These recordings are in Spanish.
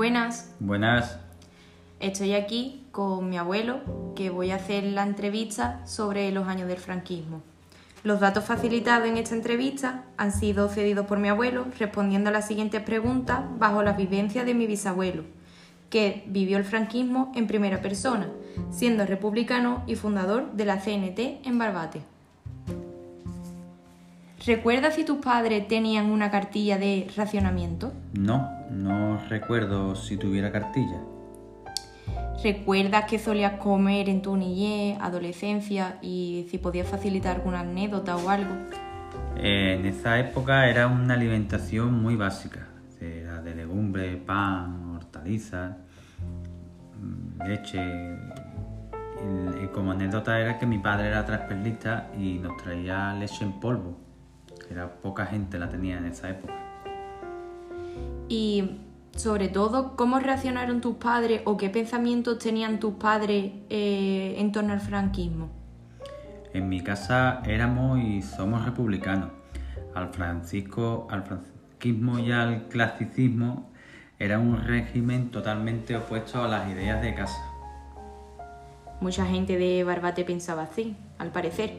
Buenas, Buenas. estoy aquí con mi abuelo que voy a hacer la entrevista sobre los años del franquismo. Los datos facilitados en esta entrevista han sido cedidos por mi abuelo respondiendo a las siguientes preguntas bajo la vivencia de mi bisabuelo, que vivió el franquismo en primera persona, siendo republicano y fundador de la CNT en Barbate. ¿Recuerdas si tus padres tenían una cartilla de racionamiento? No, no recuerdo si tuviera cartilla. ¿Recuerdas qué solías comer en tu niñez, adolescencia y si podías facilitar alguna anécdota o algo? En esa época era una alimentación muy básica. Era de legumbre, pan, hortalizas, mm, leche. Y- y como anécdota era que mi padre era transportista y nos traía leche en polvo. Era poca gente la tenía en esa época. Y sobre todo, ¿cómo reaccionaron tus padres o qué pensamientos tenían tus padres eh, en torno al franquismo? En mi casa éramos y somos republicanos. Al francisco, al franquismo y al clasicismo era un régimen totalmente opuesto a las ideas de casa. Mucha gente de Barbate pensaba así, al parecer.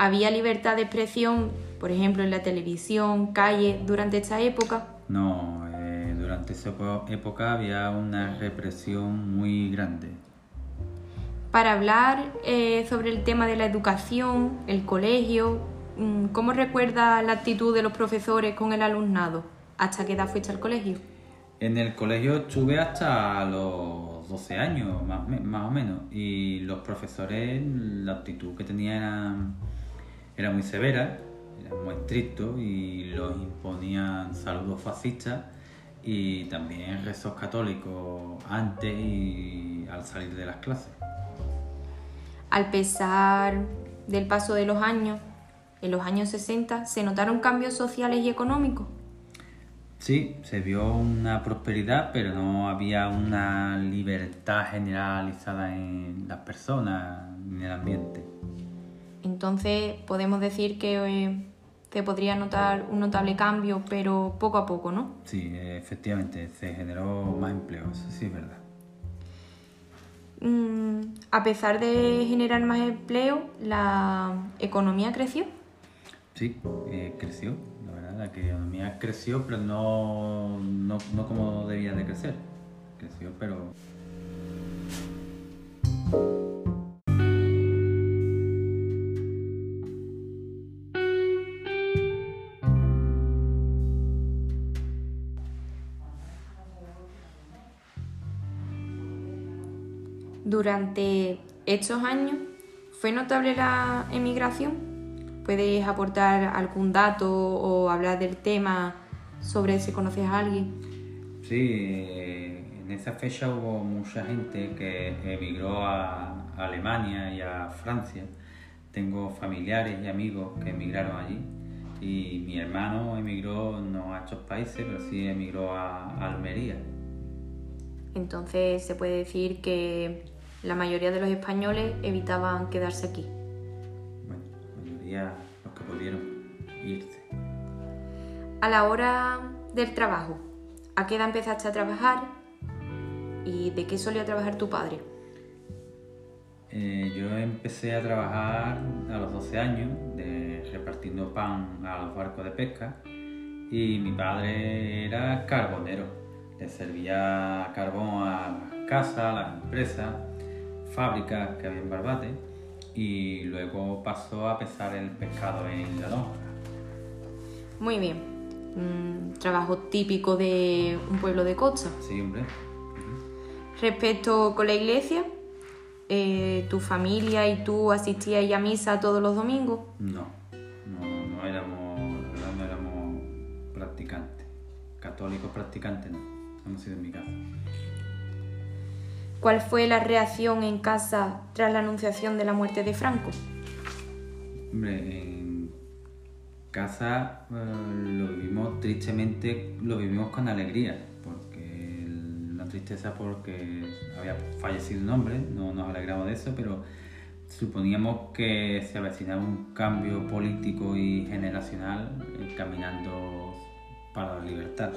¿Había libertad de expresión, por ejemplo, en la televisión, calle, durante esta época? No, eh, durante esa época había una represión muy grande. Para hablar eh, sobre el tema de la educación, el colegio, mm, ¿cómo recuerda la actitud de los profesores con el alumnado? ¿Hasta qué edad fuiste al colegio? En el colegio estuve hasta los 12 años, más, más o menos, y los profesores, la actitud que tenían era, era muy severa, eran muy estrictos y los imponían saludos fascistas y también rezos católicos antes y al salir de las clases. Al pesar del paso de los años, en los años 60 se notaron cambios sociales y económicos. Sí, se vio una prosperidad, pero no había una libertad generalizada en las personas ni en el ambiente. Entonces podemos decir que eh, se podría notar un notable cambio, pero poco a poco, ¿no? Sí, efectivamente, se generó más empleo, eso sí es verdad. Mm, a pesar de generar más empleo, la economía creció. Sí, eh, creció, la verdad, la economía creció, pero no, no, no como debía de crecer. Creció, pero... Durante estos años, ¿fue notable la emigración? ¿Puedes aportar algún dato o hablar del tema sobre si conoces a alguien? Sí, en esa fecha hubo mucha gente que emigró a Alemania y a Francia. Tengo familiares y amigos que emigraron allí. Y mi hermano emigró no a estos países, pero sí emigró a Almería. Entonces se puede decir que la mayoría de los españoles evitaban quedarse aquí. Bueno, la mayoría los que pudieron irse. A la hora del trabajo, ¿a qué edad empezaste a trabajar? ¿Y de qué solía trabajar tu padre? Eh, yo empecé a trabajar a los 12 años de, repartiendo pan a los barcos de pesca y mi padre era carbonero. Le servía carbón a las casas, a las empresas, fábricas que había en Barbate y luego pasó a pesar el pescado en la lonja. Muy bien. Mm, trabajo típico de un pueblo de costa. Sí, hombre. Respecto con la iglesia, eh, ¿tu familia y tú asistíais a misa todos los domingos? No, no, no éramos, la no éramos practicantes. Católicos practicantes no, hemos sido en mi casa. ¿Cuál fue la reacción en casa tras la anunciación de la muerte de Franco? Hombre, en casa eh, lo vivimos tristemente, lo vivimos con alegría, porque la tristeza porque había fallecido un hombre, no nos alegramos de eso, pero suponíamos que se avecinaba un cambio político y generacional eh, caminando para la libertad.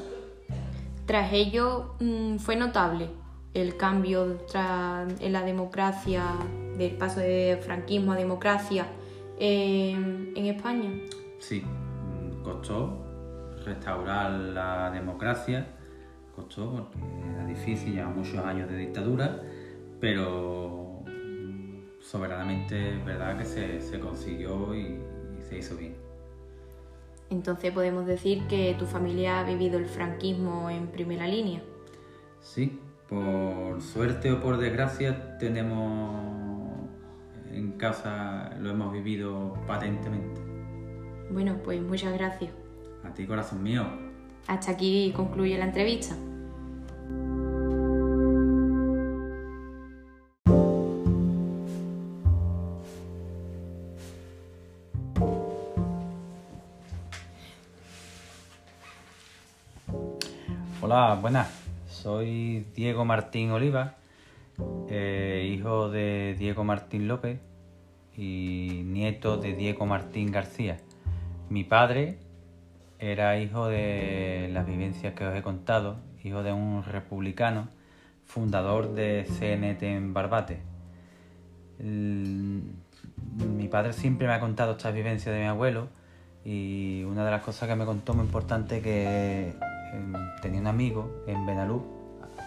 Tras ello mm, fue notable el cambio en la democracia, del paso de franquismo a democracia en España. Sí, costó restaurar la democracia, costó porque era difícil, lleva muchos años de dictadura, pero soberanamente es verdad que se, consiguió y se hizo bien. Entonces podemos decir que tu familia ha vivido el franquismo en primera línea. Sí, por suerte o por desgracia tenemos en casa, lo hemos vivido patentemente. Bueno, pues muchas gracias. A ti, corazón mío. Hasta aquí concluye la entrevista. Hola, buenas. Soy Diego Martín Oliva, eh, hijo de Diego Martín López y nieto de Diego Martín García. Mi padre era hijo de las vivencias que os he contado, hijo de un republicano, fundador de CNT en Barbate. mi padre siempre me ha contado estas vivencias de mi abuelo y una de las cosas que me contó muy importante que tenía un amigo en Benalú,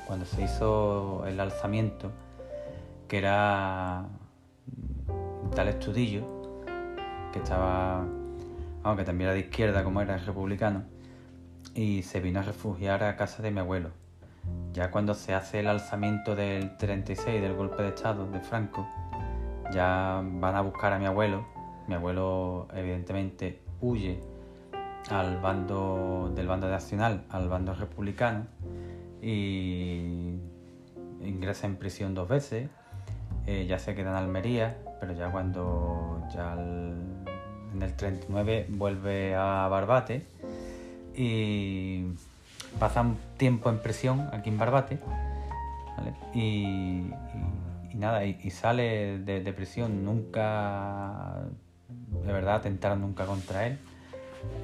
cuando se hizo el alzamiento, que era tal estudillo, que estaba, aunque también era de izquierda como era republicano, y se vino a refugiar a casa de mi abuelo. Ya cuando se hace el alzamiento del 36 del golpe de Estado de Franco, ya van a buscar a mi abuelo. Mi abuelo evidentemente huye al bando del bando nacional al bando republicano y ingresa en prisión dos veces. Eh, ya se queda en Almería pero ya cuando ya en el 39 vuelve a Barbate y pasa un tiempo en prisión aquí en Barbate y, nada y, sale de, de prisión nunca de verdad atentaron nunca contra él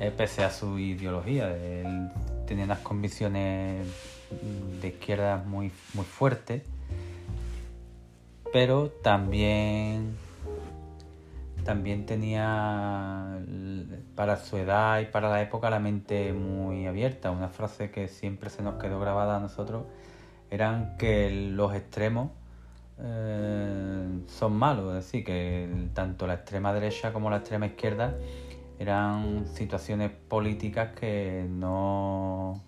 eh, pese a su ideología. Él tenía unas convicciones de izquierda muy, muy fuertes, pero también, también tenía para su edad y para la época la mente muy abierta. Una frase que siempre se nos quedó grabada a nosotros eran que los extremos eh, son malos, es decir, que tanto la extrema derecha como la extrema izquierda eran situaciones políticas que no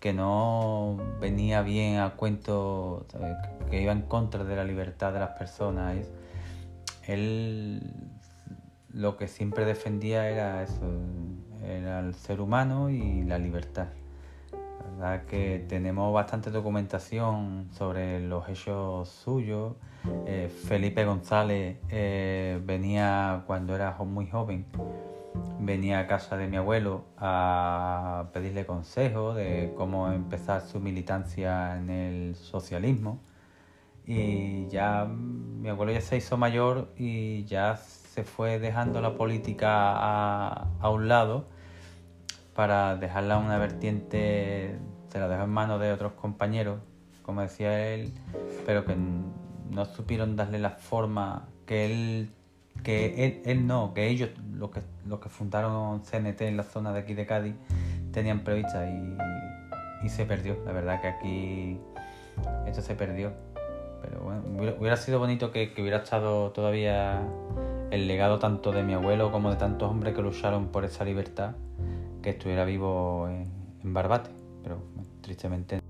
que no venía bien a cuento, que iba en contra de la libertad de las personas. Él lo que siempre defendía era eso, era el ser humano y la libertad. Que tenemos bastante documentación sobre los hechos suyos eh, Felipe González eh, venía cuando era muy joven, venía a casa de mi abuelo a pedirle consejo de cómo empezar su militancia en el socialismo. Y ya mi abuelo ya se hizo mayor y ya se fue dejando la política a un lado para dejarla una vertiente, se la dejó en manos de otros compañeros, como decía él, pero que no supieron darle la forma que él, que él, no, que ellos, los que, los que fundaron CNT en la zona de aquí de Cádiz, tenían prevista y, se perdió. La verdad que aquí esto se perdió. Pero bueno, hubiera, sido bonito que, hubiera estado todavía el legado tanto de mi abuelo como de tantos hombres que lucharon por esa libertad, que estuviera vivo en, Barbate. Pero tristemente